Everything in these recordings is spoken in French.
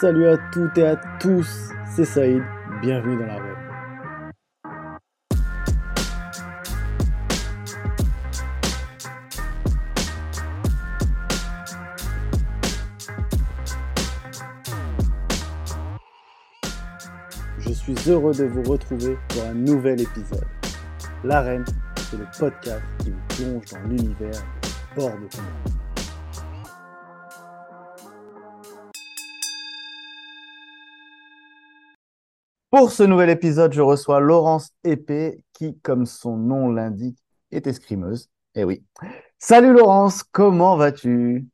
Salut à toutes et à tous, c'est Saïd, bienvenue dans la web. Je suis heureux de vous retrouver pour un nouvel épisode. L'arène, c'est le podcast qui vous plonge dans l'univers du sport de combat. Pour ce nouvel épisode, je reçois Laurence Épée, qui, comme son nom l'indique, est escrimeuse. Eh oui. Salut Laurence, comment vas-tu?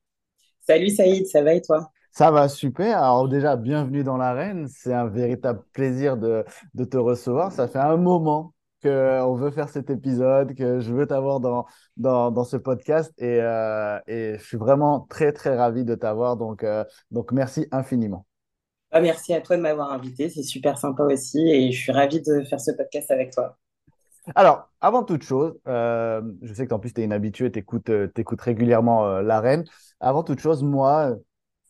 Salut Saïd, ça va et toi? Ça va super. Alors déjà, bienvenue dans l'arène. C'est un véritable plaisir de, de te recevoir. Ça fait un moment qu'on veut faire cet épisode, que je veux t'avoir dans, dans, dans, ce podcast et, euh, et, je suis vraiment très, très ravi de t'avoir. Donc, euh, donc, merci infiniment. Ah, merci à toi de m'avoir invité, c'est super sympa aussi et je suis ravie de faire ce podcast avec toi. Alors, avant toute chose, euh, je sais que en plus tu es une habituée, tu écoutes, euh, régulièrement euh, l'arène. Avant toute chose, moi,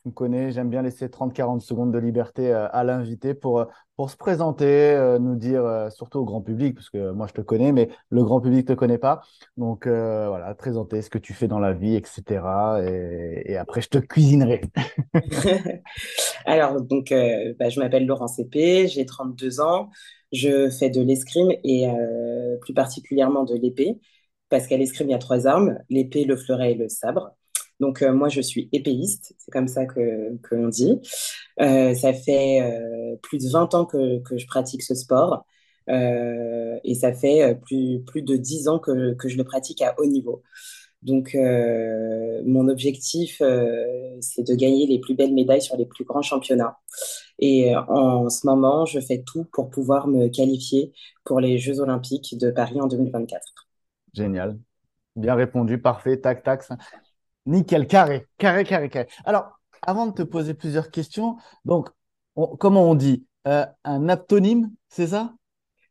me connais, j'aime bien laisser 30-40 secondes de liberté euh, à l'invité pour, pour se présenter, euh, nous dire, euh, surtout au grand public, parce que moi je te connais, mais le grand public ne te connaît pas. Donc voilà, présenter ce que tu fais dans la vie, etc. Et, après, je te cuisinerai. Alors, donc, bah, je m'appelle Laurence Épée, j'ai 32 ans, je fais de l'escrime et plus particulièrement de l'épée, parce qu'à l'escrime, il y a trois armes, l'épée, le fleuret et le sabre. Donc, euh, moi, je suis épéiste, c'est comme ça que, l'on dit. Euh, ça fait euh, plus de 20 ans que, que je pratique ce sport et ça fait plus, plus de 10 ans que, que je le pratique à haut niveau. Donc, mon objectif, c'est de gagner les plus belles médailles sur les plus grands championnats. Et en ce moment, je fais tout pour pouvoir me qualifier pour les Jeux olympiques de Paris en 2024. Génial. Bien répondu, parfait, tac, tac. Nickel, carré, carré, carré, carré. Alors, avant de te poser plusieurs questions, donc, comment on dit euh, Un aptonyme, c'est ça?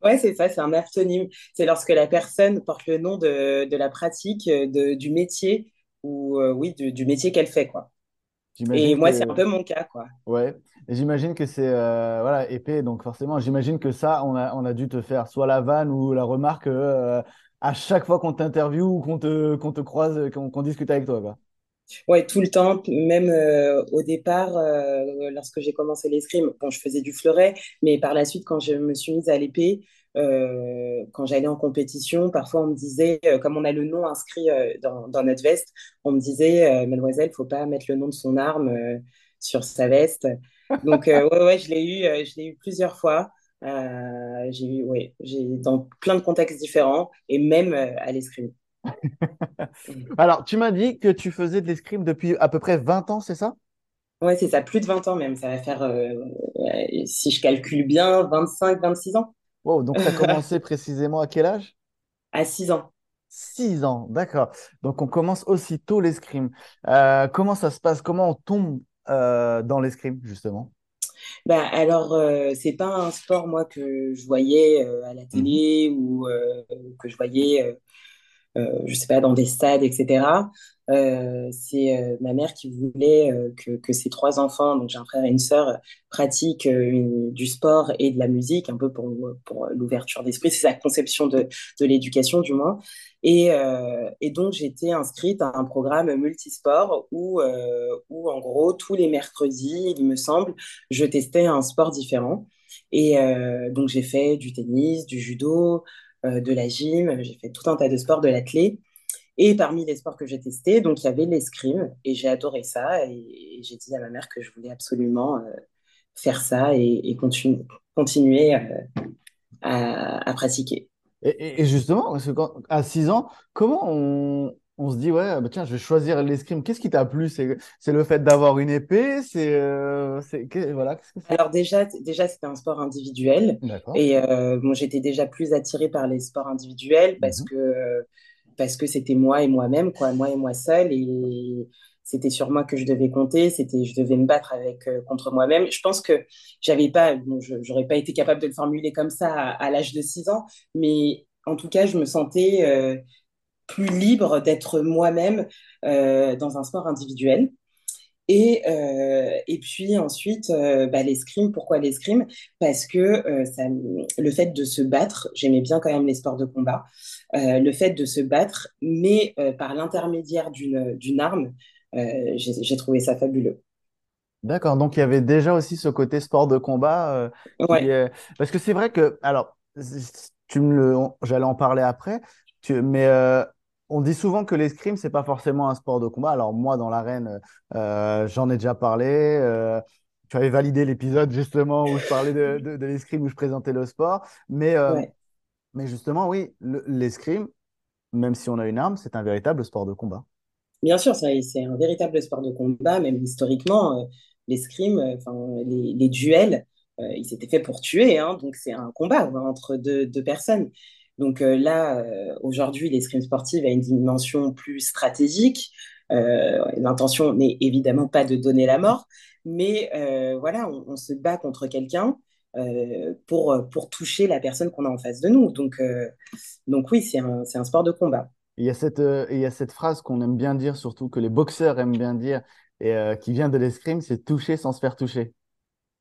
Oui, c'est ça, c'est un aptonyme. C'est lorsque la personne porte le nom de, de la pratique, euh, de, du métier, ou euh, oui, du, du métier qu'elle fait, quoi. Et moi, c'est un peu mon cas, quoi. Ouais. Et j'imagine que c'est voilà épée, donc forcément, j'imagine que ça, on a, on a dû te faire soit la vanne ou la remarque à chaque fois qu'on t'interviewe ou qu'on te, qu'on te croise, qu'on discute avec toi, quoi. Ouais, tout le temps, même euh, au départ, euh, lorsque j'ai commencé l'escrime, bon, je faisais du fleuret, mais par la suite, quand je me suis mise à l'épée, euh, quand j'allais en compétition, parfois on me disait, comme on a le nom inscrit dans, dans, notre veste, on me disait, mademoiselle, faut pas mettre le nom de son arme sur sa veste. Donc, ouais, ouais, je l'ai eu, je l'ai eu plusieurs fois. j'ai eu, ouais, j'ai dans plein de contextes différents et même à l'escrime. Alors, tu m'as dit que tu faisais de l'escrime depuis à peu près 20 ans, c'est ça? Oui, c'est ça, plus de 20 ans même. Ça va faire, euh, si je calcule bien, 25, 26 ans. Wow, donc tu as commencé précisément à quel âge? À 6 ans. 6 ans, d'accord. Donc on commence aussitôt l'escrime. Euh, comment ça se passe? Comment on tombe euh, dans l'escrime, justement? Bah, alors, euh, c'est pas un sport, moi, que je voyais à la mmh télé ou que je voyais euh, je sais pas, dans des stades, etc. Euh, c'est euh, ma mère qui voulait que, que, ses trois enfants, donc j'ai un frère et une sœur, pratiquent du sport et de la musique, un peu pour, pour l'ouverture d'esprit. C'est sa conception de, de l'éducation, du moins. Et, et donc, j'étais inscrite à un programme multisport où, où, en gros, tous les mercredis, il me semble, je testais un sport différent. Et donc, j'ai fait du tennis, du judo, euh, de la gym, j'ai fait tout un tas de sports, de l'athlé. Et parmi les sports que j'ai testés, donc il y avait l'escrime et j'ai adoré ça. Et, j'ai dit à ma mère que je voulais absolument euh, faire ça et, continuer euh, à, pratiquer. Et, justement, à 6 ans, comment on, on se dit, ouais, bah tiens, je vais choisir l'escrime. Qu'est-ce qui t'a plu? C'est le fait d'avoir une épée? C'est euh, voilà. Alors déjà, déjà c'était un sport individuel. Et euh, bon, j'étais déjà plus attirée par les sports individuels parce mhm. que parce que c'était moi et moi-même, quoi, moi et moi seule. Et c'était sur moi que je devais compter. C'était, je devais me battre avec euh, contre moi-même. Je pense que j'avais pas, bon, j'aurais pas été capable de le formuler comme ça à, l'âge de 6 ans, mais en tout cas, je me sentais plus libre d'être moi-même euh, dans un sport individuel. Et, euh, et puis ensuite, euh, bah, l'escrime. Pourquoi l'escrime? Parce que euh, ça, le fait de se battre, j'aimais bien quand même les sports de combat, le fait de se battre, mais par l'intermédiaire d'une arme, j'ai trouvé ça fabuleux. D'accord, donc il y avait déjà aussi ce côté sport de combat qui Ouais. Parce que c'est vrai que, alors, tu me j'allais en parler après, tu... mais on dit souvent que l'escrime, c'est pas forcément un sport de combat. Alors moi, dans l'arène, euh, j'en ai déjà parlé. euh, tu avais validé l'épisode justement où je parlais de, de, de l'escrime, où je présentais le sport. Mais, euh, ouais. mais justement, oui, le- l'escrime, même si on a une arme, c'est un véritable sport de combat. Bien sûr, c'est un véritable sport de combat, même historiquement, euh, l'escrime, euh, enfin, les, les duels, euh, ils étaient faits pour tuer, hein, donc c'est un combat entre deux, deux personnes. Donc euh, là, euh, aujourd'hui, l'escrime sportive a une dimension plus stratégique. Euh, l'intention n'est évidemment pas de donner la mort, mais voilà, on, se bat contre quelqu'un pour, pour toucher la personne qu'on a en face de nous. Donc, donc oui, c'est un, un sport de combat. Il y a cette, il y a cette phrase qu'on aime bien dire, surtout que les boxeurs aiment bien dire, et qui vient de l'escrime, c'est toucher sans se faire toucher.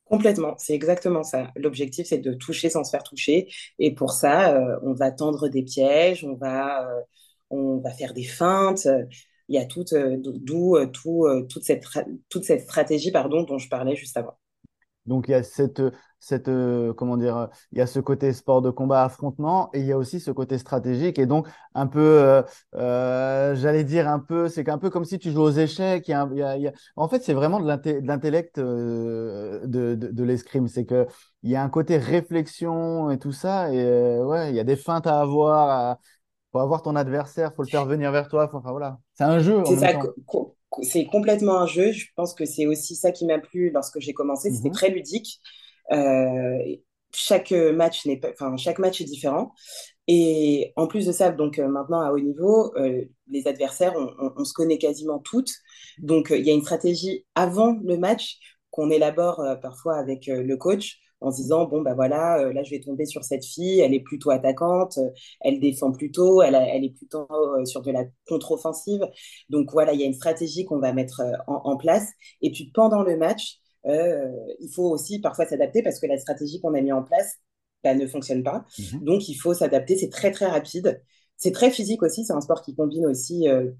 Complètement, c'est exactement ça. L'objectif, c'est de toucher sans se faire toucher. Et pour ça, euh, on va tendre des pièges, on va, euh, on va faire des feintes. Il y a tout, euh, d'où tout, toute cette, toute cette stratégie pardon, dont je parlais juste avant. Donc il y a cette, cette, euh, comment dire, euh, il y a ce côté sport de combat, affrontement, et il y a aussi ce côté stratégique. Et donc un peu, euh, euh, j'allais dire un peu, c'est un peu comme si tu joues aux échecs. il y a un- il y a- il y a- En fait, c'est vraiment de l'intellect de, de, de l'escrime. C'est que il y a un côté réflexion et tout ça. Et ouais, il y a des feintes à avoir. À... Faut avoir ton adversaire, faut le faire venir vers toi. faut- Enfin voilà, c'est un jeu C'est ça, complètement un jeu. Je pense que c'est aussi ça qui m'a plu lorsque j'ai commencé. C'était Mhm. très ludique. Euh, chaque match n'est pas, enfin, chaque match est différent. Et en plus de ça, donc euh, maintenant à haut niveau, euh, les adversaires, on, se connaît quasiment toutes. Donc il y a une stratégie avant le match qu'on élabore parfois avec le coach en se disant, bon, bah voilà, là je vais tomber sur cette fille, elle est plutôt attaquante, elle défend plutôt, elle, est plutôt sur de la contre-offensive. Donc voilà, il y a une stratégie qu'on va mettre en, place. Et puis pendant le match, il faut aussi parfois s'adapter parce que la stratégie qu'on a mis en place bah, ne fonctionne pas. Mhm. Donc, il faut s'adapter. C'est très, très rapide. C'est très physique aussi. C'est un sport qui combine aussi euh,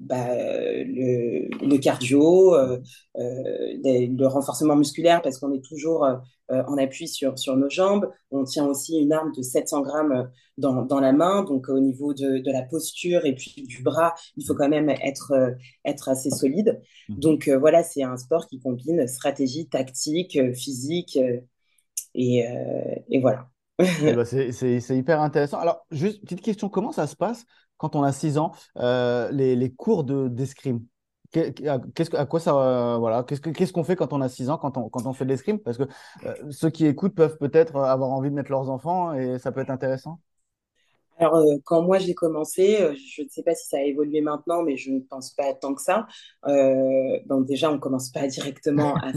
bah, le, le cardio, euh, euh, des- le renforcement musculaire parce qu'on est toujours euh, en appui sur, sur nos jambes. On tient aussi une arme de 700 grammes dans, dans la main. Donc, au niveau de, de la posture et puis du bras, il faut quand même être, être assez solide. Mhm. Donc, voilà, c'est un sport qui combine stratégie, tactique, physique. et, et voilà. C'est c'est- c'est hyper intéressant. Alors, juste petite question, comment ça se passe quand on a 6 ans, euh, les, cours de d'escrime? Qu'à- Qu'est-ce que, à quoi ça, euh, voilà, qu'est-ce que, qu'est-ce qu'on fait quand on a 6 ans, quand on, fait de l'escrime? Parce que euh, ceux qui écoutent peuvent peut-être avoir envie de mettre leurs enfants et ça peut être intéressant. Alors, quand moi j'ai commencé, je ne sais pas si ça a évolué maintenant, mais je ne pense pas tant que ça. Donc déjà, on commence pas directement à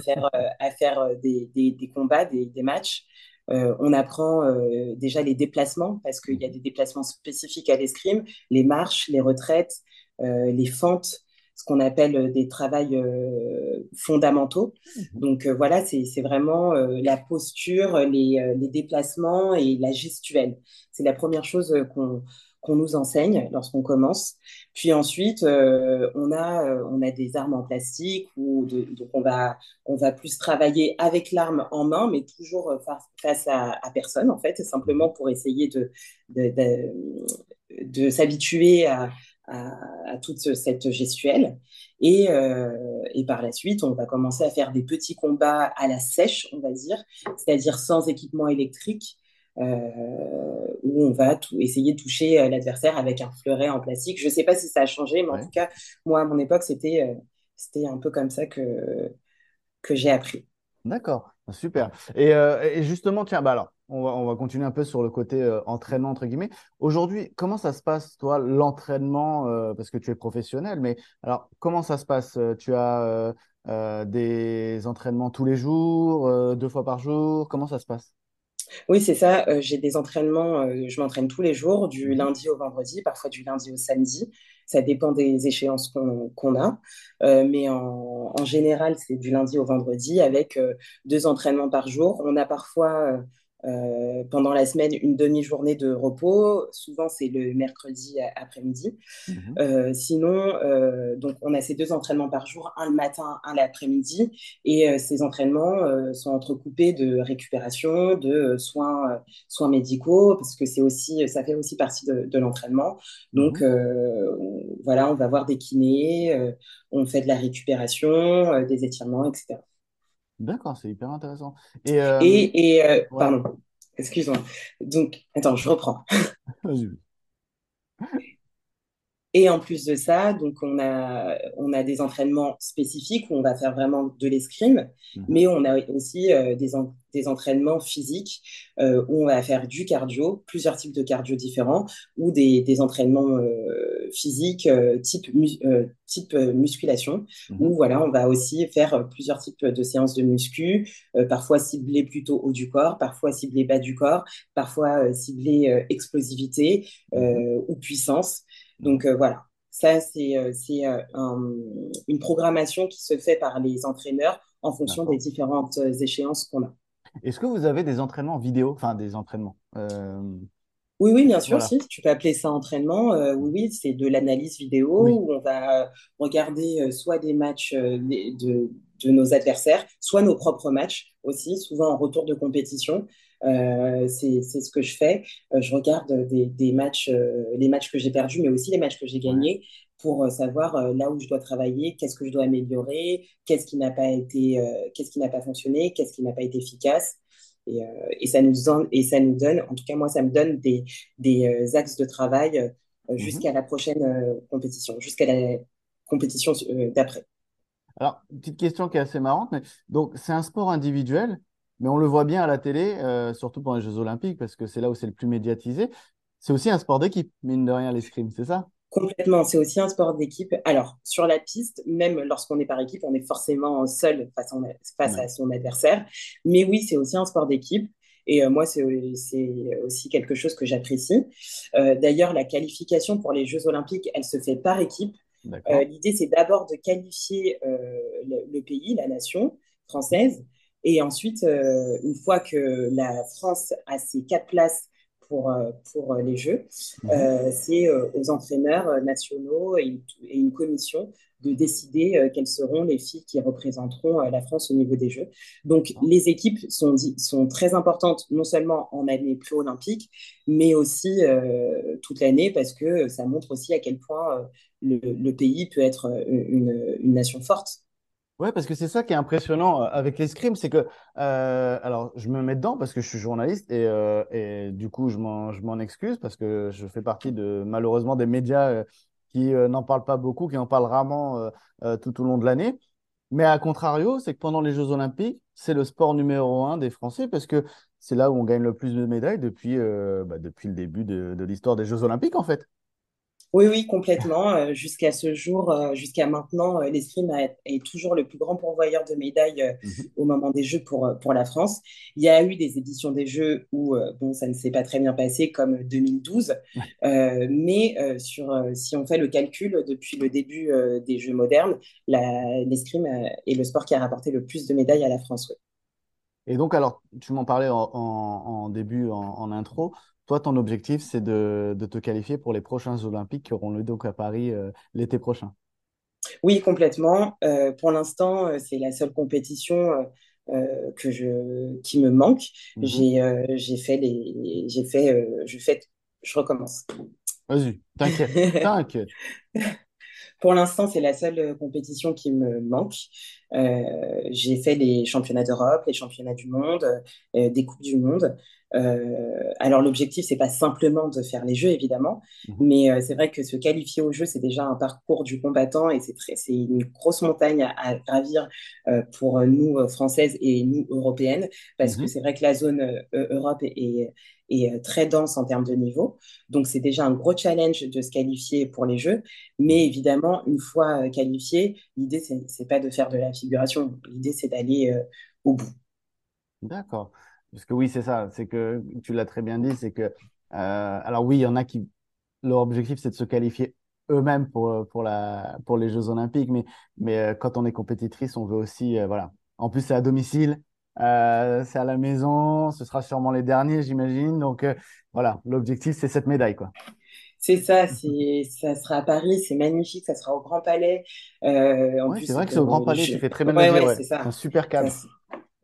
faire, des, combats, des matchs. Euh, on apprend euh, déjà les déplacements, parce qu'il y a des déplacements spécifiques à l'escrime, les marches, les retraites, euh, les fentes, ce qu'on appelle euh, des travails euh, fondamentaux. Mhm. Donc euh, voilà, c'est, vraiment euh, la posture, les, euh, les déplacements et la gestuelle. C'est la première chose qu'on qu'on nous enseigne lorsqu'on commence. Puis ensuite, euh, on a, euh, on a des armes en plastique ou donc on va, on va plus travailler avec l'arme en main, mais toujours euh, face, face à, personne en fait, simplement pour essayer de, de, s'habituer à, à, toute cette gestuelle. Et, et par la suite, on va commencer à faire des petits combats à la sèche, on va dire, c'est-à-dire sans équipement électrique où on va tout, essayer de toucher euh, l'adversaire avec un fleuret en plastique. Je ne sais pas si ça a changé, mais en tout cas, moi, à mon époque, c'était euh, c'était un peu comme ça que, que j'ai appris. D'accord, super. Et, euh, et justement, tiens, bah alors, on va, on va continuer un peu sur le côté euh, entraînement, entre guillemets. Aujourd'hui, comment ça se passe, toi, l'entraînement, euh, parce que tu es professionnel, mais alors, comment ça se passe? Euh, Tu as euh, euh, des entraînements tous les jours, euh, deux fois par jour? Comment ça se passe? Oui, c'est ça. euh, j'ai des entraînements, euh, je m'entraîne tous les jours, du Mhm. lundi au vendredi, parfois du lundi au samedi. Ça dépend des échéances qu'on a. mais en, en général, c'est du lundi au vendredi avec deux entraînements par jour. On a parfois euh, pendant la semaine, une demi-journée de repos. Souvent, c'est le mercredi après-midi. Mhm. Euh, sinon, euh, donc on a ces deux entraînements par jour, un le matin, un l'après-midi. Et ces entraînements sont entrecoupés de récupération, de soins, soins médicaux, parce que c'est aussi, ça fait aussi partie de, l'entraînement. Donc, mhm. voilà, on va voir des kinés, on fait de la récupération, des étirements, etc. D'accord, c'est hyper intéressant. Et, euh, et, euh, pardon, excuse-moi. Donc, attends, je reprends. Vas-y. Et en plus de ça, donc on a, on a des entraînements spécifiques où on va faire vraiment de l'escrime, mhm. mais on a aussi euh, des, des entraînements physiques euh, où on va faire du cardio, plusieurs types de cardio différents, ou des, des entraînements euh, physiques type, type musculation, mhm. où voilà, on va aussi faire plusieurs types de séances de muscu, parfois ciblées plutôt haut du corps, parfois ciblées bas du corps, parfois ciblées explosivité mhm. ou puissance. Donc euh, voilà, ça c'est euh, euh, une programmation qui se fait par les entraîneurs en fonction des différentes échéances qu'on a. Est-ce que vous avez des entraînements vidéo, enfin des entraînements Oui, oui, bien sûr, si. Tu peux appeler ça entraînement. oui, oui, c'est de l'analyse vidéo où on va regarder soit des matchs de, de, nos adversaires, soit nos propres matchs aussi, souvent en retour de compétition. Euh, c'est ce que je fais. Euh, je regarde des, matchs, euh, les matchs que j'ai perdus, mais aussi les matchs que j'ai gagnés pour savoir là où je dois travailler, qu'est-ce que je dois améliorer, qu'est-ce qui n'a pas été, qu'est-ce qui n'a pas fonctionné, qu'est-ce qui n'a pas été efficace. Et, ça nous donne, et ça nous donne, en tout cas moi, ça me donne des, des axes de travail mhm. jusqu'à la prochaine compétition, jusqu'à la compétition d'après. Alors, petite question qui est assez marrante, mais donc c'est un sport individuel, mais on le voit bien à la télé, euh, surtout pendant les Jeux Olympiques, parce que c'est là où c'est le plus médiatisé. C'est aussi un sport d'équipe, mine de rien, l'escrime, c'est ça? Complètement, c'est aussi un sport d'équipe. Alors, sur la piste, même lorsqu'on est par équipe, on est forcément seul face, à son adversaire. Mais oui, c'est aussi un sport d'équipe. Et euh, moi, c'est aussi quelque chose que j'apprécie. Euh, d'ailleurs, la qualification pour les Jeux olympiques, elle se fait par équipe. L'idée, c'est d'abord de qualifier le, pays, la nation française, et ensuite, euh, une fois que la France a ses quatre places pour, euh, pour les Jeux, mhm. euh, c'est aux entraîneurs nationaux et, une commission de décider quelles seront les filles qui représenteront la France au niveau des Jeux. Donc, les équipes sont, sont très importantes, non seulement en année pré-olympique, mais aussi toute l'année, parce que ça montre aussi à quel point le, le pays peut être une, une nation forte. Ouais, parce que c'est ça qui est impressionnant euh, avec l'escrime, c'est que, euh, alors je me mets dedans parce que je suis journaliste et, euh, et du coup je m'en excuse parce que je fais partie de malheureusement des médias qui n'en parlent pas beaucoup, qui en parlent rarement tout au long de l'année. Mais à contrario, c'est que pendant les Jeux Olympiques, c'est le sport numéro un des Français parce que c'est là où on gagne le plus de médailles depuis, bah, depuis le début de, de l'histoire des Jeux Olympiques en fait. Oui, oui, complètement. Euh, jusqu'à ce jour, euh, jusqu'à maintenant, euh, l'escrime est toujours le plus grand pourvoyeur de médailles mhm. au moment des Jeux pour, pour la France. Il y a eu des éditions des Jeux où bon, ça ne s'est pas très bien passé, comme 2012. mais sur, si on fait le calcul, depuis le début des Jeux modernes, l'escrime est le sport qui a rapporté le plus de médailles à la France. Et donc, alors, tu m'en parlais en, début, en intro. Toi, ton objectif, c'est de, te qualifier pour les prochains Olympiques qui auront lieu donc à Paris euh, l'été prochain. Oui, complètement. Euh, pour l'instant, euh, c'est la seule compétition que je, qui me manque. Mhm. J'ai fait les, j'ai fait, je fais, je recommence. Vas-y, t'inquiète, t'inquiète. Pour l'instant, c'est la seule compétition qui me manque. J'ai fait les championnats d'Europe, les championnats du monde, des coupes du monde. Euh, alors l'objectif, c'est pas simplement de faire les jeux, évidemment, mhm. mais euh, c'est vrai que se qualifier aux jeux, c'est déjà un parcours du combattant et c'est une grosse montagne à, gravir euh, pour nous françaises et nous européennes, parce que mhm. c'est vrai que la zone Europe est, est, très dense en termes de niveau. Donc c'est déjà un gros challenge de se qualifier pour les jeux, mais évidemment, une fois qualifié, l'idée c'est pas de faire de la l'idée c'est d'aller au bout. D'accord. Parce que oui, c'est ça. C'est que tu l'as très bien dit. C'est que, euh, alors oui, il y en a qui, leur objectif, c'est de se qualifier eux-mêmes pour, pour, la, pour les Jeux Olympiques. Mais, mais euh, quand on est compétitrice, on veut aussi, euh, voilà. En plus, c'est à domicile, euh, c'est à la maison, ce sera sûrement les derniers, j'imagine. Donc voilà, l'objectif, c'est cette médaille, quoi. C'est ça, c'est, ça sera à Paris, c'est magnifique, ça sera au Grand Palais. en plus, c'est vrai que c'est au Grand Palais, tu fais très bien ouais, ouais, c'est ça. un super cadre.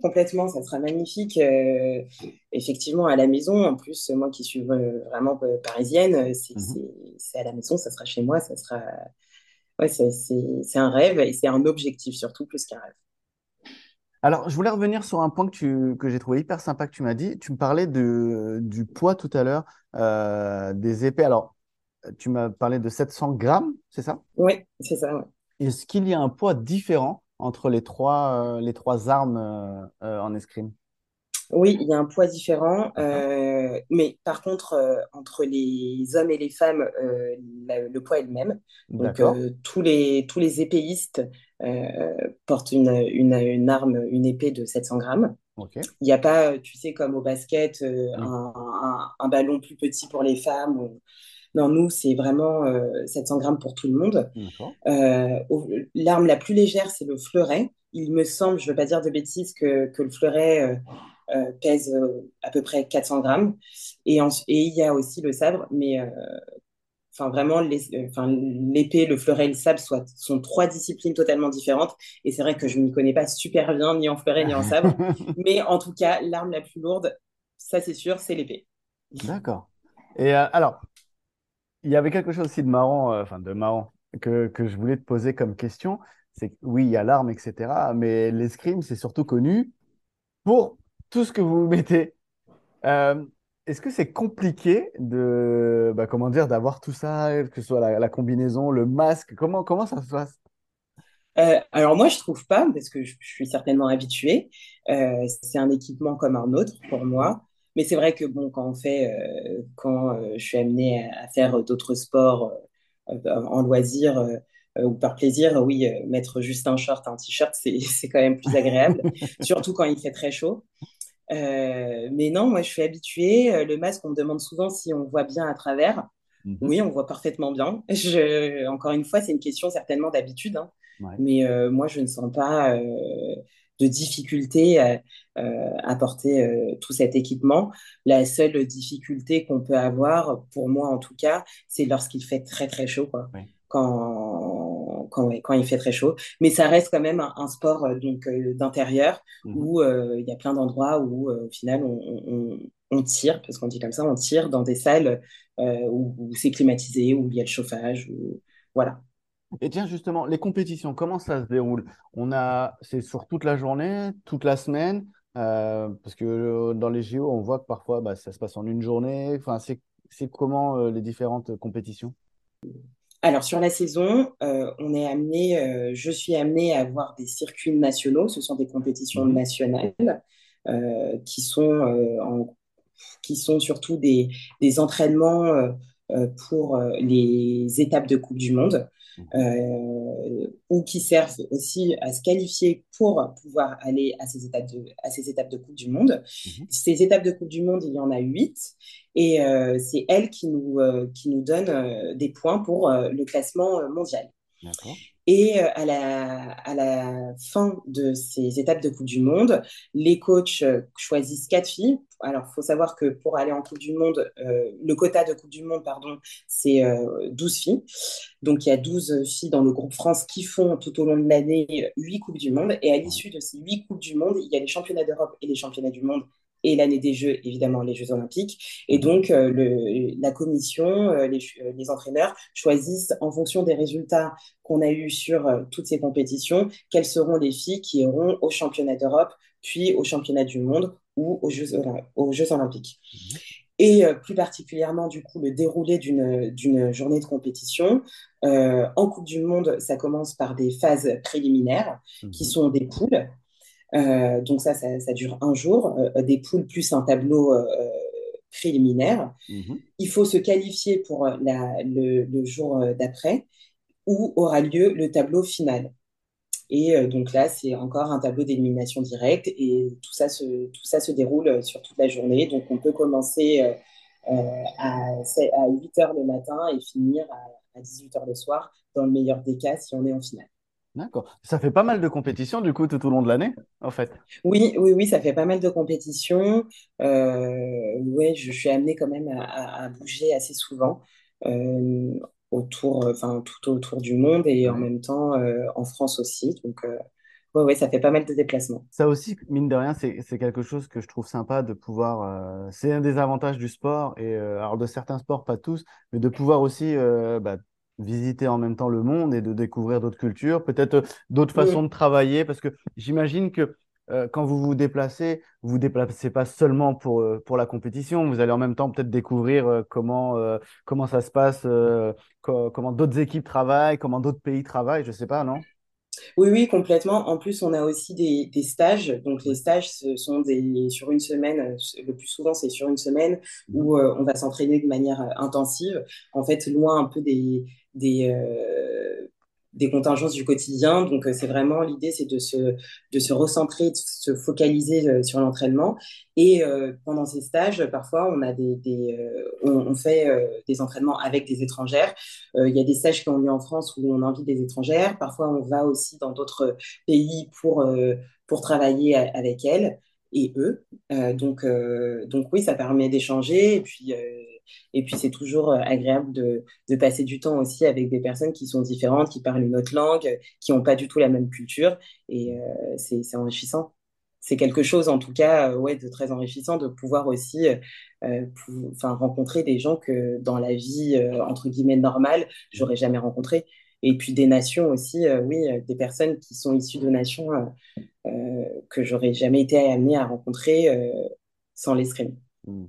Complètement, ça sera magnifique. Euh, effectivement, à la maison, en plus, moi qui suis vraiment parisienne, mhm. c'est à la maison, ça sera chez moi, ça sera. Ouais, c'est un rêve et c'est un objectif surtout plus qu'un rêve. Alors, je voulais revenir sur un point que, tu, que j'ai trouvé hyper sympa que tu m'as dit. Tu me parlais de, du poids tout à l'heure euh, des épées. Alors, tu m'as parlé de 700 grammes, c'est ça? Oui, c'est ça. Est-ce qu'il y a un poids différent entre les trois, euh, les trois armes euh, euh, en escrime? Oui, il y a un poids différent, mais par contre, entre les hommes et les femmes, le poids est le même. Donc, tous, les, tous les épéistes portent une, une, une, arme, une épée de 700 grammes. Il n'y a pas, tu sais, comme au basket, un, un, ballon plus petit pour les femmes. Ou non, nous, c'est vraiment 700 euh, grammes pour tout le monde. Euh, l'arme la plus légère, c'est le fleuret. Il me semble, je ne veux pas dire de bêtises, que, que le fleuret euh, pèse à peu près 400 grammes. Et, et il y a aussi le sabre, mais enfin vraiment l'épée, le fleuret et le sabre soit, sont trois disciplines totalement différentes. Et c'est vrai que je ne m'y connais pas super bien, ni en fleuret, ni en sabre. mais en tout cas, l'arme la plus lourde, ça c'est sûr, c'est l'épée. D'accord. Et alors, il y avait quelque chose aussi de marrant, euh, enfin de marrant, que, que, je voulais te poser comme question. C'est oui, il y a l'arme, etc. Mais l'escrime, c'est surtout connu pour tout ce que vous mettez. Euh, est-ce que c'est compliqué de, bah, comment dire, d'avoir tout ça, que ce soit la, combinaison, le masque? Comment, comment ça se passe? Euh, alors moi, je trouve pas, parce que je suis certainement habituée. c'est un équipement comme un autre pour moi. Mais c'est vrai que bon, quand on fait, euh, quand euh, je suis amenée à, faire d'autres sports euh, en loisir ou par plaisir, oui, mettre juste un short, un t-shirt, c'est quand même plus agréable, surtout quand il fait très chaud. mais non, moi je suis habituée. Le masque, on me demande souvent si on voit bien à travers. Mhm. Oui, on voit parfaitement bien. Je, encore une fois, c'est une question certainement d'habitude. Hein. Mais moi, je ne sens pas de difficulté à, euh, porter euh, tout cet équipement. La seule difficulté qu'on peut avoir, pour moi en tout cas, c'est lorsqu'il fait très très chaud, quoi. Quand, quand, quand, il fait très chaud. Mais ça reste quand même un, sport euh, donc d'intérieur mhm. où il y a plein d'endroits où au final on, on, tire, parce qu'on dit comme ça, on tire dans des salles où, où c'est climatisé, où il y a le chauffage. Où, voilà. Et tiens, justement, les compétitions, comment ça se déroule? On a, c'est sur toute la journée, toute la semaine, euh, parce que euh, dans les JO, on voit que parfois, bah, ça se passe en une journée. Enfin, c'est, comment euh, les différentes compétitions? Alors, sur la saison, on est amené, je suis amené à avoir des circuits nationaux. Ce sont des compétitions mhm. nationales qui sont, en- qui sont surtout des, des entraînements pour les étapes de Coupe du Monde. Euh, ou qui servent aussi à se qualifier pour pouvoir aller à ces étapes de, à ces étapes de Coupe du Monde. Mhm. Ces étapes de Coupe du Monde, il y en a huit, et euh, c'est elles qui nous, euh, qui nous donnent des points pour le classement mondial. Et à la, à la fin de ces étapes de Coupe du Monde, les coachs choisissent quatre filles alors, il faut savoir que pour aller en Coupe du Monde, euh, le quota de Coupe du Monde, pardon, c'est 12 euh, filles. Donc, il y a 12 filles dans le groupe France qui font tout au long de l'année 8 Coupes du Monde. Et à l'issue de ces 8 Coupes du Monde, il y a les championnats d'Europe et les championnats du monde et l'année des Jeux, évidemment, les Jeux olympiques. Et donc, euh, le, la commission, les, les, entraîneurs choisissent, en fonction des résultats qu'on a eus sur toutes ces compétitions, quelles seront les filles qui iront aux championnats d'Europe, puis aux championnats du monde ou aux Jeux, aux Jeux olympiques. Mhm. Et euh, plus particulièrement, du coup, le déroulé d'une journée de compétition. Euh, en Coupe du Monde, ça commence par des phases préliminaires, qui mhm. sont des poules. Euh, donc ça, ça, dure un jour, des poules plus un tableau préliminaire. Mhm. Il faut se qualifier pour la, le, le, jour d'après, où aura lieu le tableau final. Et euh, donc là, c'est encore un tableau d'élimination directe et tout ça, se, tout ça se déroule euh, sur toute la journée. Donc on peut commencer euh, à, à 8 heures le matin et finir à, 18h le soir, dans le meilleur des cas, si on est en finale. D'accord. Ça fait pas mal de compétitions du coup tout au long de l'année, en fait. Oui, oui, oui, ça fait pas mal de compétitions. Euh, ouais, je, suis amenée quand même à, bouger assez souvent euh, autour, enfin tout autour du monde et en même temps euh, en France aussi. Donc, euh, ouais, ouais, ça fait pas mal de déplacements. Ça aussi, mine de rien, c'est quelque chose que je trouve sympa de pouvoir. c'est un des avantages du sport et alors de certains sports, pas tous, mais de pouvoir aussi bah, visiter en même temps le monde et de découvrir d'autres cultures, peut-être euh, d'autres façons de travailler, parce que j'imagine que euh, quand vous vous déplacez, vous vous déplacez pas seulement pour, euh, pour la compétition, vous allez en même temps peut-être découvrir comment, comment ça se passe, comment d'autres équipes travaillent, comment d'autres pays travaillent, je sais pas, non? Oui, oui, complètement. En plus, on a aussi des, stages. Donc, les stages, ce sont des, sur une semaine, le plus souvent, c'est sur une semaine où on va s'entraîner de manière intensive. En fait, loin un peu des, des, euh, des contingences du quotidien. Donc, euh, c'est vraiment l'idée, c'est de se, de se recentrer, de se focaliser euh, sur l'entraînement. Et pendant ces stages, parfois, on, a des on, fait des entraînements avec des étrangères. Il y a des stages qui ont lieu en France où on invite des étrangères. Parfois, on va aussi dans d'autres pays pour, pour travailler avec elles et eux. donc, donc oui, ça permet d'échanger. Et puis, et puis, c'est toujours euh, agréable de, passer du temps aussi avec des personnes qui sont différentes, qui parlent une autre langue, qui n'ont pas du tout la même culture. Et euh, c'est enrichissant. C'est quelque chose, en tout cas, euh, ouais, de très enrichissant de pouvoir aussi enfin, rencontrer des gens que dans la vie, entre guillemets, normale, j'aurais jamais rencontré. Et puis des nations aussi, oui, des personnes qui sont issues de nations que j'aurais jamais été amenée à rencontrer sans l'escrime. Mmh.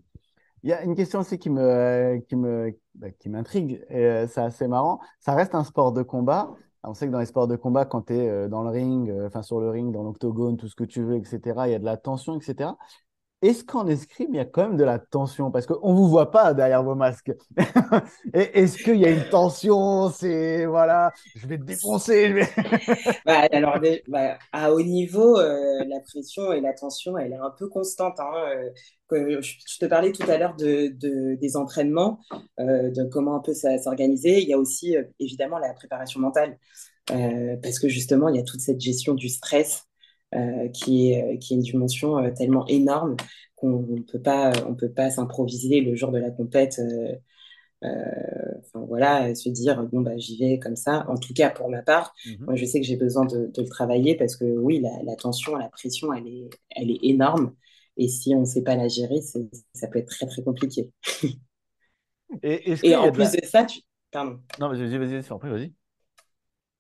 Il y a une question aussi qui me, qui me, bah, qui m'intrigue, et euh, c'est assez marrant. Ça reste un sport de combat. On sait que dans les sports de combat, quand tu es euh, dans le ring, euh, enfin sur le ring, dans l'octogone, tout ce que tu veux, etc., il y a de la tension, etc. Est-ce qu'en escrime, il y a quand même de la tension? Parce qu'on ne vous voit pas derrière vos masques. Est-ce qu'il y a une tension? C'est, voilà, je vais te défoncer. bah, alors, bah, à haut niveau, euh, la pression et la tension, elle est un peu constante. Hein, euh, je te parlais tout à l'heure de, de, des entraînements, euh, de comment un peu s'organiser. Il y a aussi, évidemment, la préparation mentale. parce que justement, il y a toute cette gestion du stress qui, est, qui est une dimension euh, tellement énorme qu'on ne peut pas, on peut pas s'improviser le jour de la compète. Euh, enfin voilà, se dire bon bah j'y vais comme ça. En tout cas pour ma part, mhm. moi je sais que j'ai besoin de, de, le travailler parce que oui la, la, tension, la pression, elle est, elle est énorme et si on ne sait pas la gérer, ça peut être très très compliqué. Et, et en plus de, ça, tu... pardon. Non vas-y vas-y vas-y vas-y.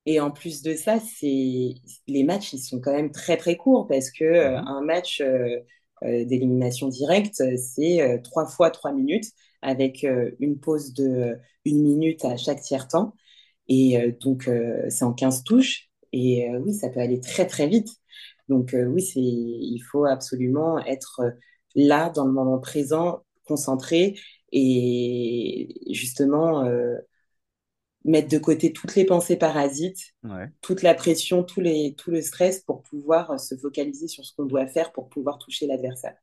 Et en plus de ça, c'est les matchs, ils sont quand même très très courts parce que euh, mhm. un match euh, euh, d'élimination directe, c'est trois fois trois minutes avec une pause de une minute à chaque tiers temps. Et donc, c'est en 15 touches. Et oui, ça peut aller très très vite. Donc oui, c'est il faut absolument être là dans le moment présent, concentré et justement mettre de côté toutes les pensées parasites, toute la pression, tout, les, tout le stress pour pouvoir euh, se focaliser sur ce qu'on doit faire pour pouvoir toucher l'adversaire.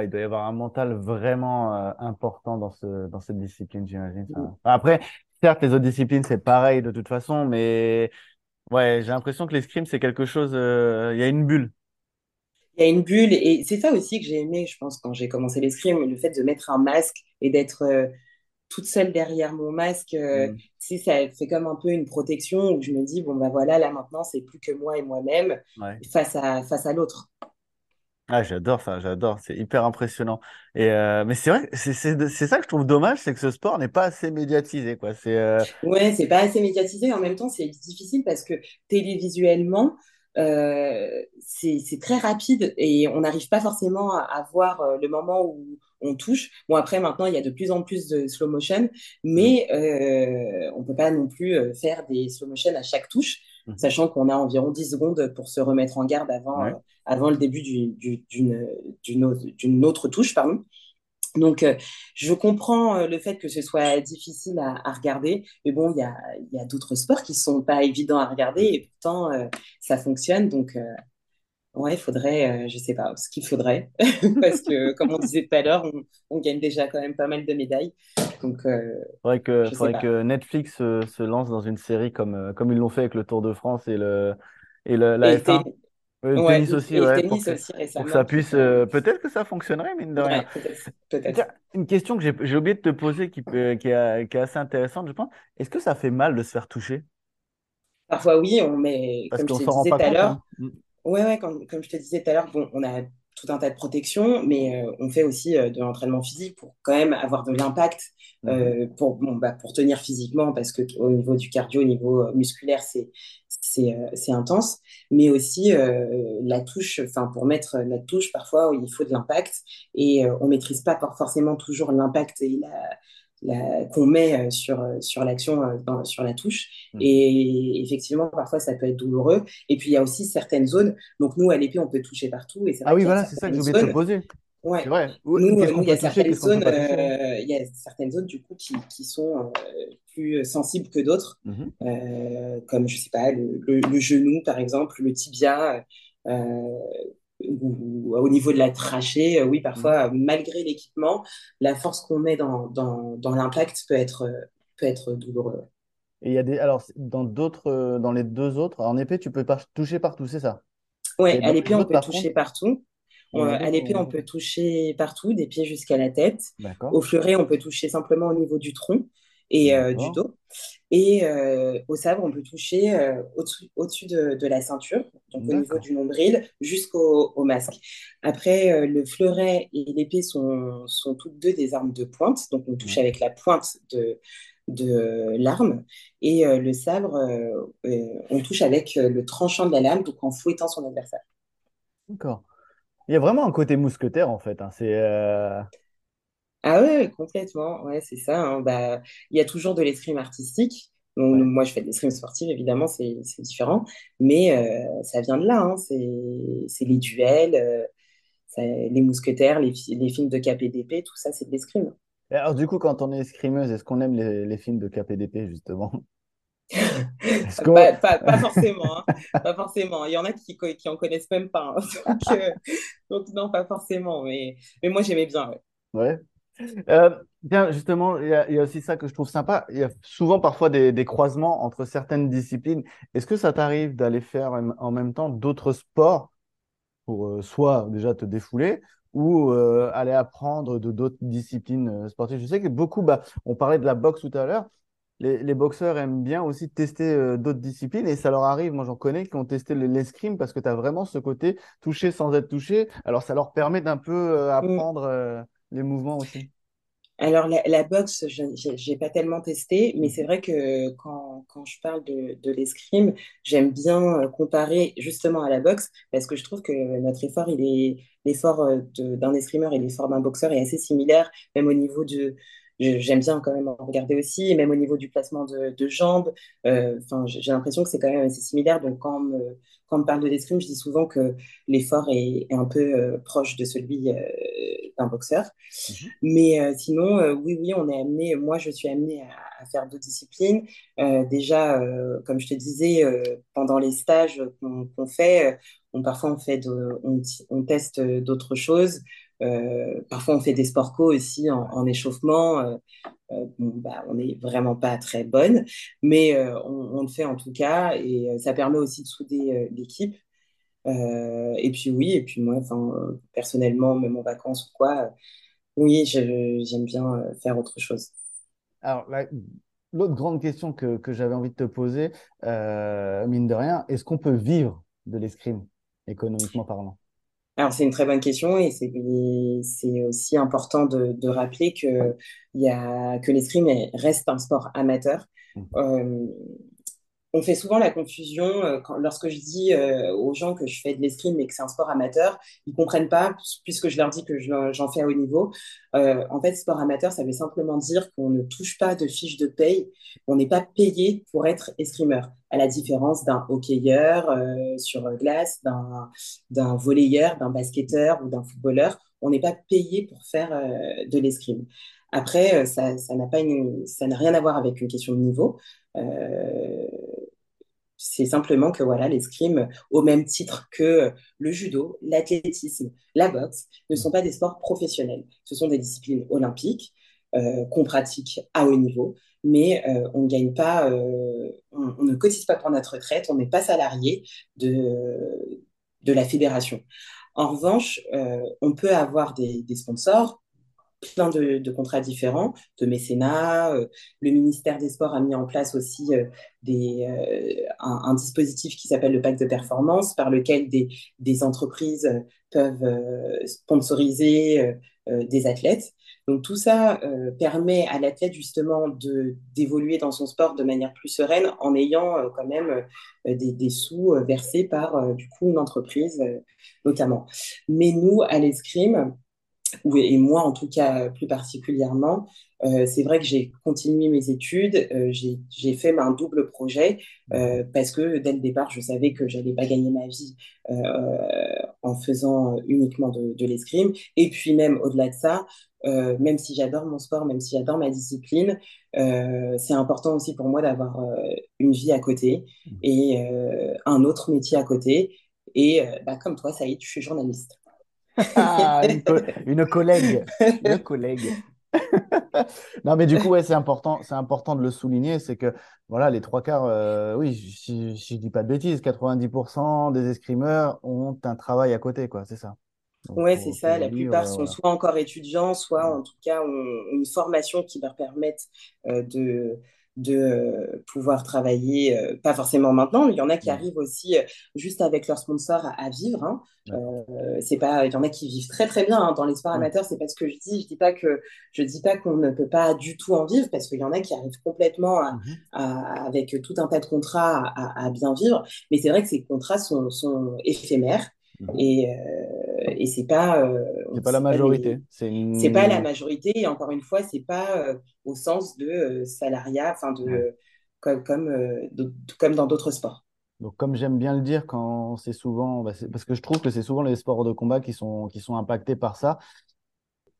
il doit y avoir un mental vraiment euh, important dans, ce, dans cette discipline, j'imagine. Après, certes, les autres disciplines, c'est pareil de toute façon, mais ouais, j'ai l'impression que l'escrime, c'est quelque chose. Euh, il y a une bulle. Il y a une bulle, et c'est ça aussi que j'ai aimé, je pense, quand j'ai commencé l'escrime, le fait de mettre un masque et d'être toute seule derrière mon masque, euh, mm. ça fait comme un peu une protection où je me dis, bon, bah voilà, là maintenant, c'est plus que moi et moi-même face à, face à l'autre. Ah, j'adore ça, j'adore, c'est hyper impressionnant. Et euh, mais c'est vrai, c'est ça que je trouve dommage, c'est que ce sport n'est pas assez médiatisé, quoi. C'est euh... ouais, c'est pas assez médiatisé. En même temps, c'est difficile parce que télévisuellement, euh, c'est très rapide et on n'arrive pas forcément à, voir le moment où on touche. Bon, après, maintenant, il y a de plus en plus de slow motion, mais euh, on ne peut pas non plus faire des slow motion à chaque touche, mmh. sachant qu'on a environ 10 secondes pour se remettre en garde avant, avant le début d'une autre touche. Pardon. Donc, euh, je comprends euh, le fait que ce soit difficile à, regarder, mais bon, il y a, y a d'autres sports qui sont pas évidents à regarder et pourtant, euh, ça fonctionne. Donc, Ouais, il faudrait, euh, je sais pas ce qu'il faudrait, parce que comme on disait tout à l'heure, on, on gagne déjà quand même pas mal de médailles. Donc, euh, Faudrait que, je faudrait que Netflix euh, se lance dans une série comme, euh, comme ils l'ont fait avec le Tour de France et le, et le, la le, F1. ten- Euh, Le ouais, tennis aussi, et le ouais, pour tennis que, aussi pour que ça puisse. euh, peut-être que ça fonctionnerait, mine de rien. Ouais, peut-être. Tiens, une question que j'ai oublié de te poser qui, peut- qui est, qui est assez intéressante, je pense. Est-ce que ça fait mal de se faire toucher? Parfois, oui, on met, Parce comme je qu'on te s'en rend disais pas tout à compte, hein. l'heure, Mm. Ouais, ouais, comme, comme je te disais tout à l'heure, bon, on a tout un tas de protections, mais euh, on fait aussi euh, de l'entraînement physique pour quand même avoir de l'impact Mhm. euh, pour, bon, bah, pour tenir physiquement, parce que au niveau du cardio, au niveau musculaire, c'est, intense, mais aussi la touche, enfin, pour mettre notre touche, parfois, il faut de l'impact et on maîtrise pas for- forcément toujours l'impact et la, la- qu'on met euh, sur, euh, sur l'action, euh, dans- sur la touche. Mhm. Et effectivement, parfois, ça peut être douloureux. Et puis, il y a aussi certaines zones. Donc, nous, à l'épée, on peut toucher partout. Et c'est Ah vrai oui, voilà, c'est ça que te zones. poser. C'est Ouais. vrai. Où- Nous, il y a toucher, certaines zones, euh, il y a certaines zones, du coup, qui, qui sont euh, plus sensibles que d'autres. Euh, comme, je sais pas, le, le- le genou, par exemple, le tibia. Ou, au niveau de la trachée, euh, oui, parfois, malgré l'équipement, la force qu'on met dans, dans, dans l'impact peut être, peut être douloureux. Et il y a des. Alors, dans d'autres, euh, dans les deux autres, en épée, tu peux toucher partout, c'est ça? Et à l'épée, on peut par contre, toucher partout. On- à l'épée, on peut toucher partout, des pieds jusqu'à la tête. Au fleuret, on peut toucher simplement au niveau du tronc et euh, du dos. Et euh, au sabre, on peut toucher euh, au-dessus, de, de la ceinture, donc au niveau du nombril, jusqu'au au masque. Après, le fleuret et l'épée sont, sont toutes deux des armes de pointe, donc on touche avec la pointe de, de l'arme. Et euh, le sabre, euh, euh, on touche avec le tranchant de la lame, donc en fouettant son adversaire. D'accord. Il y a vraiment un côté mousquetaire, en fait. hein. C'est. Ah ouais, complètement, ouais, c'est ça. hein. Bah, il y a toujours de l'escrime artistique. Ouais. moi, je fais de l'escrime sportive, évidemment, c'est c'est différent, mais euh, ça vient de là. hein. C'est c'est les duels, euh, ça- les mousquetaires, les, fi- les films de KPDP, tout ça, c'est de l'escrime. Et alors, du coup, quand on est escrimeuse, est-ce qu'on aime les, les films de KPDP, justement? Est-ce qu'on. Pas, pas, pas forcément, hein. Pas forcément. Il y en a qui, co- qui en connaissent même pas. hein. Donc, euh, donc non, pas forcément. Mais, mais moi, j'aimais bien. ouais. Ouais? Euh, tiens, justement, il y a, il y a aussi ça que je trouve sympa. Il y a souvent parfois des, des croisements entre certaines disciplines. Est-ce que ça t'arrive d'aller faire en même temps d'autres sports pour euh, soit déjà te défouler ou euh, aller apprendre de d'autres disciplines sportives? Je sais que beaucoup, bah, on parlait de la boxe tout à l'heure. Les, les boxeurs aiment bien aussi tester d'autres disciplines et ça leur arrive, moi j'en connais, qui ont testé le- l'escrime parce que tu as vraiment ce côté toucher sans être touché. Alors ça leur permet d'un peu euh, Mm. apprendre les mouvements aussi. Alors, la, boxe, je n'ai pas tellement testé, mais c'est vrai que quand, quand je parle de, de l'escrime, j'aime bien euh, comparer justement à la boxe, parce que je trouve que notre effort, il est, l'effort euh, d'un escrimeur et l'effort d'un boxeur est assez similaire, même au niveau de... J'aime bien quand même en regarder aussi, et même au niveau du placement de, de jambes. euh, Enfin, j'ai l'impression que c'est quand même assez similaire. Donc, quand on me, quand on me parle de l'escrime, je dis souvent que l'effort est, est un peu euh, proche de celui euh, d'un boxeur. Mhm. Mais sinon, oui, oui, on est amené, moi, je suis amenée à, à faire d'autres disciplines. Déjà, comme je te disais, pendant les stages qu'on fait, on, parfois on fait de, on, on teste d'autres choses. Euh, parfois, on fait des sports co aussi en, en échauffement. Euh, euh, bah, on n'est vraiment pas très bonne, mais on, le fait en tout cas et ça permet aussi de souder l'équipe. Et puis oui, et puis moi, personnellement, même en vacances ou quoi, oui, j'aime bien faire autre chose. Alors, la- l'autre grande question que, j'avais envie de te poser, mine de rien, est-ce qu'on peut vivre de l'escrime, économiquement parlant? Alors, c'est une très bonne question et c'est aussi important de, de rappeler que, il y a, que l'escrime est- reste un sport amateur. Mhm. Euh, on fait souvent la confusion euh, quand, lorsque je dis euh, aux gens que je fais de l'escrime et que c'est un sport amateur, ils comprennent pas puisque je leur dis que je- j'en fais à haut niveau. Euh, en fait, sport amateur, ça veut simplement dire qu'on ne touche pas de fiche de paye, on n'est pas payé pour être escrimeur, à la différence d'un hockeyeur euh, sur glace, d'un volleyeur, d'un basketteur ou d'un footballeur. On n'est pas payé pour faire euh, de l'escrime. Après, euh, ça, n'a rien à voir avec une question de niveau. C'est simplement que voilà, l'escrime, au même titre que le judo, l'athlétisme, la boxe, ne sont pas des sports professionnels. Ce sont des disciplines olympiques qu'on pratique à haut niveau, mais euh, on gagne pas, euh, on, ne cotise pas pour notre retraite, on n'est pas salarié de, de la fédération. En revanche, on peut avoir des, sponsors plein de, contrats différents, de mécénat. Euh, le ministère des Sports a mis en place aussi euh, euh, un, dispositif qui s'appelle le pacte de performance, par lequel des entreprises peuvent sponsoriser des athlètes. Donc tout ça permet à l'athlète justement de d'évoluer dans son sport de manière plus sereine en ayant quand même des, des, sous versés par du coup une entreprise notamment. Mais nous à l'escrime, et moi en tout cas plus particulièrement, euh, c'est vrai que j'ai continué mes études, euh, j'ai fait un double projet euh, parce que dès le départ, je savais que j'allais pas gagner ma vie en faisant uniquement de l'escrime. Et puis même au-delà de ça, même si j'adore mon sport, même si j'adore ma discipline, c'est important aussi pour moi d'avoir une vie à côté et un autre métier à côté. Et bah, comme toi, ça y est, je suis journaliste. Ah, une, collègue. Une collègue. non, mais du coup, ouais, c'est important, c'est important de le souligner, c'est que voilà, les trois quarts, euh, oui, si, je dis pas de bêtises, 90% des escrimeurs ont un travail à côté, quoi, c'est ça. Oui, c'est ça. La plupart sont soit encore étudiants, soit en tout cas ont une formation qui leur permette euh, de, de euh, pouvoir travailler, euh, pas forcément maintenant, il y en a qui arrivent aussi euh, juste avec leur sponsor à, vivre. Hein. c'est pas, il y en a qui vivent très très bien hein. dans les sports amateurs. C'est pas ce que je dis. Je dis pas que je dis pas qu'on ne peut pas du tout en vivre parce qu'il y en a qui arrivent complètement mmh avec tout un tas de contrats à, bien vivre. Mais c'est vrai que ces contrats sont, sont éphémères mmh et, et c'est pas. Euh, c'est pas la majorité. C'est pas la majorité. Et encore une fois, c'est pas euh, au sens de euh, salariat, enfin de comme comme, comme dans d'autres sports. Donc, comme j'aime bien le dire, quand c'est souvent, bah, parce que je trouve que c'est souvent les sports de combat qui sont, qui sont impactés par ça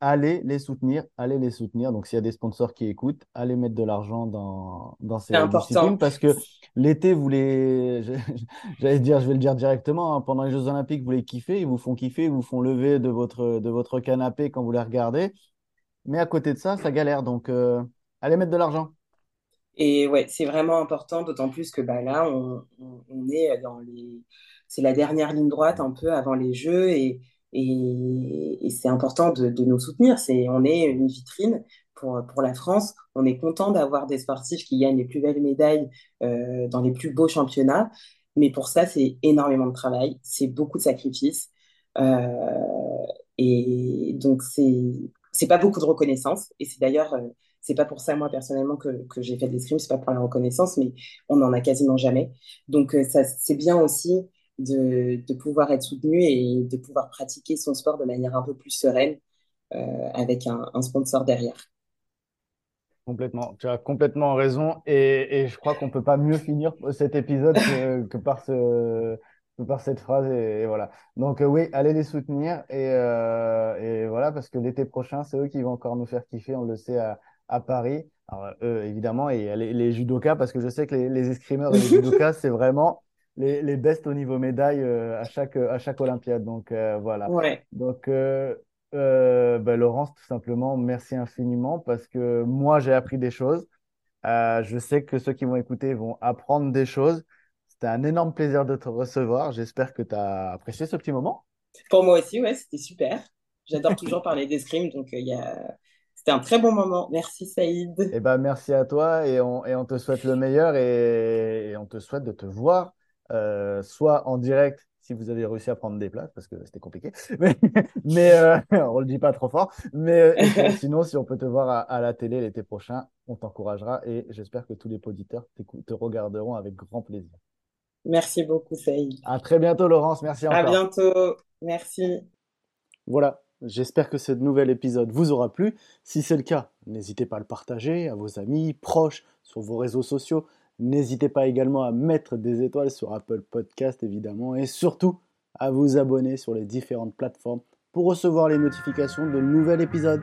allez les soutenir, allez les soutenir. Donc, s'il y a des sponsors qui écoutent, allez mettre de l'argent dans, dans ces disciplines parce que l'été, vous les, j'allais dire, je vais le dire directement, hein, pendant les Jeux Olympiques, vous les kiffez, ils vous font kiffer, ils vous font lever de votre, de votre canapé quand vous les regardez. Mais à côté de ça, ça galère. Donc, euh, allez mettre de l'argent. Et ouais, c'est vraiment important, d'autant plus que bah, là, on, on est dans les. C'est la dernière ligne droite un peu avant les Jeux et et, c'est important de, nous soutenir. On est une vitrine pour, la France. On est content d'avoir des sportifs qui gagnent les plus belles médailles euh, dans les plus beaux championnats. Mais pour ça, c'est énormément de travail, c'est beaucoup de sacrifices. Euh, et donc, c'est, c'est pas beaucoup de reconnaissance. Et c'est d'ailleurs, euh, c'est pas pour ça, moi, personnellement, que, que j'ai fait de l'escrime. C'est pas pour la reconnaissance, mais on n'en a quasiment jamais. Donc, ça, c'est bien aussi de, pouvoir être soutenu et de pouvoir pratiquer son sport de manière un peu plus sereine euh, avec un, sponsor derrière. Complètement, tu as complètement raison et, je crois qu'on ne peut pas mieux finir cet épisode que, par, ce, par cette phrase et, voilà. Donc euh, oui, allez les soutenir euh, et, voilà parce que l'été prochain, c'est eux qui vont encore nous faire kiffer, on le sait à, Paris. Alors, eux, évidemment, et les, les judokas, parce que je sais que les, les escrimeurs et les judokas, c'est vraiment les, les bestes au niveau médaille euh, à, chaque, à chaque Olympiade. Donc euh, voilà. Donc euh, ben, Laurence, tout simplement, merci infiniment parce que moi, j'ai appris des choses. je sais que ceux qui vont écouter vont apprendre des choses. C'était un énorme plaisir de te recevoir. J'espère que tu as apprécié ce petit moment. Pour moi aussi, ouais, c'était super. J'adore toujours parler d'escrime, donc il y a... C'était un très bon moment. Merci Saïd. Eh ben, merci à toi et on, et on te souhaite le meilleur et, et, on te souhaite de te voir euh, soit en direct si vous avez réussi à prendre des places, parce que c'était compliqué, mais, mais euh, on le dit pas trop fort. Mais euh, sinon, si on peut te voir à, la télé l'été prochain, on t'encouragera et j'espère que tous les auditeurs te regarderont avec grand plaisir. Merci beaucoup, Saïd. À très bientôt, Laurence. Merci encore. À bientôt. Merci. Voilà. J'espère que ce nouvel épisode vous aura plu. Si c'est le cas, n'hésitez pas à le partager à vos amis, proches, sur vos réseaux sociaux. N'hésitez pas également à mettre des étoiles sur Apple Podcast évidemment et surtout à vous abonner sur les différentes plateformes pour recevoir les notifications de nouveaux épisodes.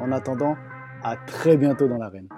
En attendant, à très bientôt dans l'arène.